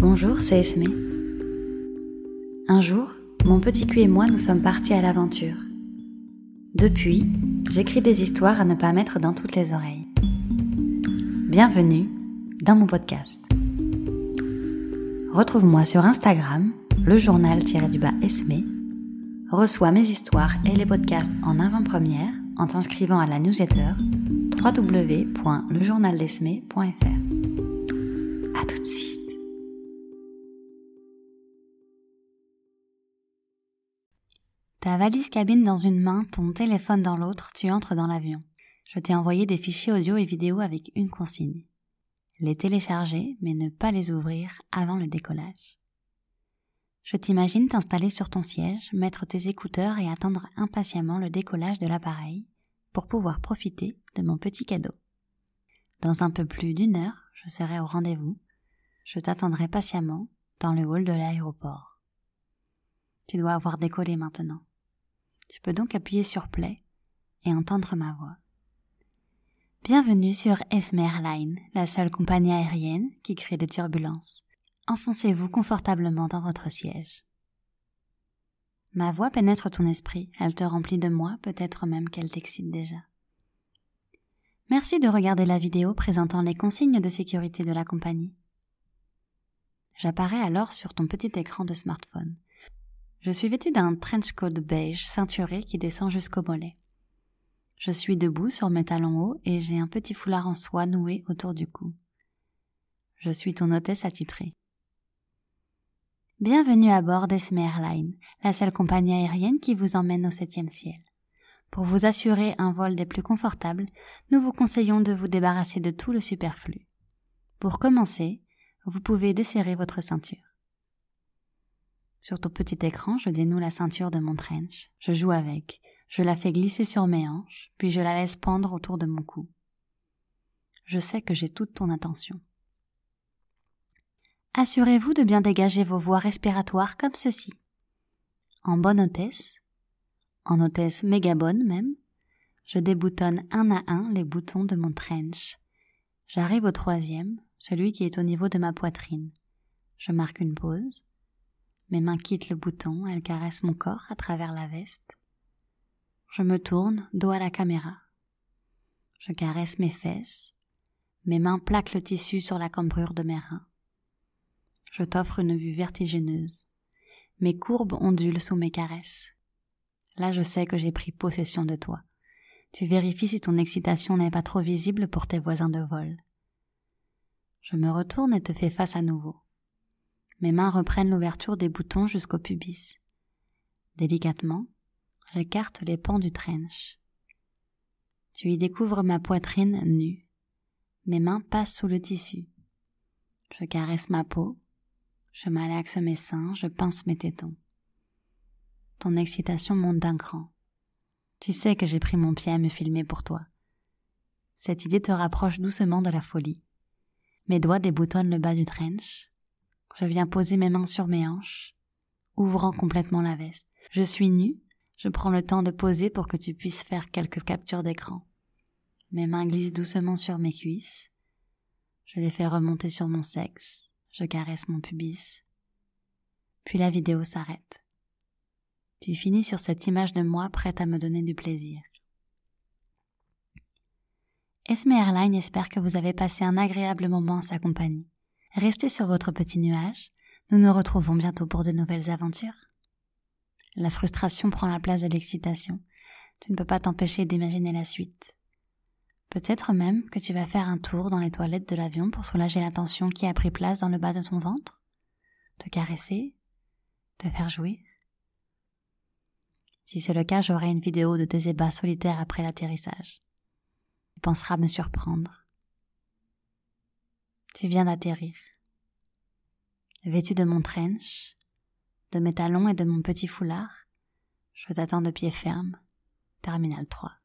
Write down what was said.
Bonjour, c'est Esme. Un jour, mon petit cul et moi nous sommes partis à l'aventure. Depuis, j'écris des histoires à ne pas mettre dans toutes les oreilles. Bienvenue dans mon podcast. Retrouve-moi sur Instagram, le journal-du-bas Esme. Reçois mes histoires et les podcasts en avant-première en t'inscrivant à la newsletter www.lejournaldesme.fr. À tout de suite. Ta valise cabine dans une main, ton téléphone dans l'autre, tu entres dans l'avion. Je t'ai envoyé des fichiers audio et vidéo avec une consigne. Les télécharger, mais ne pas les ouvrir avant le décollage. Je t'imagine t'installer sur ton siège, mettre tes écouteurs et attendre impatiemment le décollage de l'appareil pour pouvoir profiter de mon petit cadeau. Dans un peu plus d'une heure, je serai au rendez-vous. Je t'attendrai patiemment dans le hall de l'aéroport. Tu dois avoir décollé maintenant. Tu peux donc appuyer sur Play et entendre ma voix. Bienvenue sur Esme la seule compagnie aérienne qui crée des turbulences. Enfoncez-vous confortablement dans votre siège. Ma voix pénètre ton esprit, elle te remplit de moi, peut-être même qu'elle t'excite déjà. Merci de regarder la vidéo présentant les consignes de sécurité de la compagnie. J'apparais alors sur ton petit écran de smartphone. Je suis vêtu d'un trench coat beige ceinturé qui descend jusqu'au mollet. Je suis debout sur mes talons hauts et j'ai un petit foulard en soie noué autour du cou. Je suis ton hôtesse attitrée. Bienvenue à bord d'Esme Airline, la seule compagnie aérienne qui vous emmène au septième ciel. Pour vous assurer un vol des plus confortables, nous vous conseillons de vous débarrasser de tout le superflu. Pour commencer, vous pouvez desserrer votre ceinture. Sur ton petit écran, je dénoue la ceinture de mon trench, je joue avec, je la fais glisser sur mes hanches, puis je la laisse pendre autour de mon cou. Je sais que j'ai toute ton attention. Assurez-vous de bien dégager vos voies respiratoires comme ceci. En bonne hôtesse, en hôtesse méga bonne même, je déboutonne un à un les boutons de mon trench. J'arrive au troisième, celui qui est au niveau de ma poitrine. Je marque une pause. Mes mains quittent le bouton, elles caressent mon corps à travers la veste. Je me tourne, dos à la caméra. Je caresse mes fesses. Mes mains plaquent le tissu sur la cambrure de mes reins. Je t'offre une vue vertigineuse. Mes courbes ondulent sous mes caresses. Là, je sais que j'ai pris possession de toi. Tu vérifies si ton excitation n'est pas trop visible pour tes voisins de vol. Je me retourne et te fais face à nouveau. Mes mains reprennent l'ouverture des boutons jusqu'au pubis. Délicatement, j'écarte les pans du trench. Tu y découvres ma poitrine nue. Mes mains passent sous le tissu. Je caresse ma peau. Je malaxe mes seins, je pince mes tétons. Ton excitation monte d'un cran. Tu sais que j'ai pris mon pied à me filmer pour toi. Cette idée te rapproche doucement de la folie. Mes doigts déboutonnent le bas du trench. Je viens poser mes mains sur mes hanches, ouvrant complètement la veste. Je suis nue, je prends le temps de poser pour que tu puisses faire quelques captures d'écran. Mes mains glissent doucement sur mes cuisses. Je les fais remonter sur mon sexe. Je caresse mon pubis. Puis la vidéo s'arrête. Tu finis sur cette image de moi prête à me donner du plaisir. Esme Airline espère que vous avez passé un agréable moment en sa compagnie. Restez sur votre petit nuage. Nous nous retrouvons bientôt pour de nouvelles aventures. La frustration prend la place de l'excitation. Tu ne peux pas t'empêcher d'imaginer la suite. Peut-être même que tu vas faire un tour dans les toilettes de l'avion pour soulager la tension qui a pris place dans le bas de ton ventre, te caresser, te faire jouir. Si c'est le cas, j'aurai une vidéo de tes ébats solitaires après l'atterrissage. Tu penseras me surprendre. Tu viens d'atterrir. Vêtu de mon trench, de mes talons et de mon petit foulard, je t'attends de pied ferme. Terminal 3.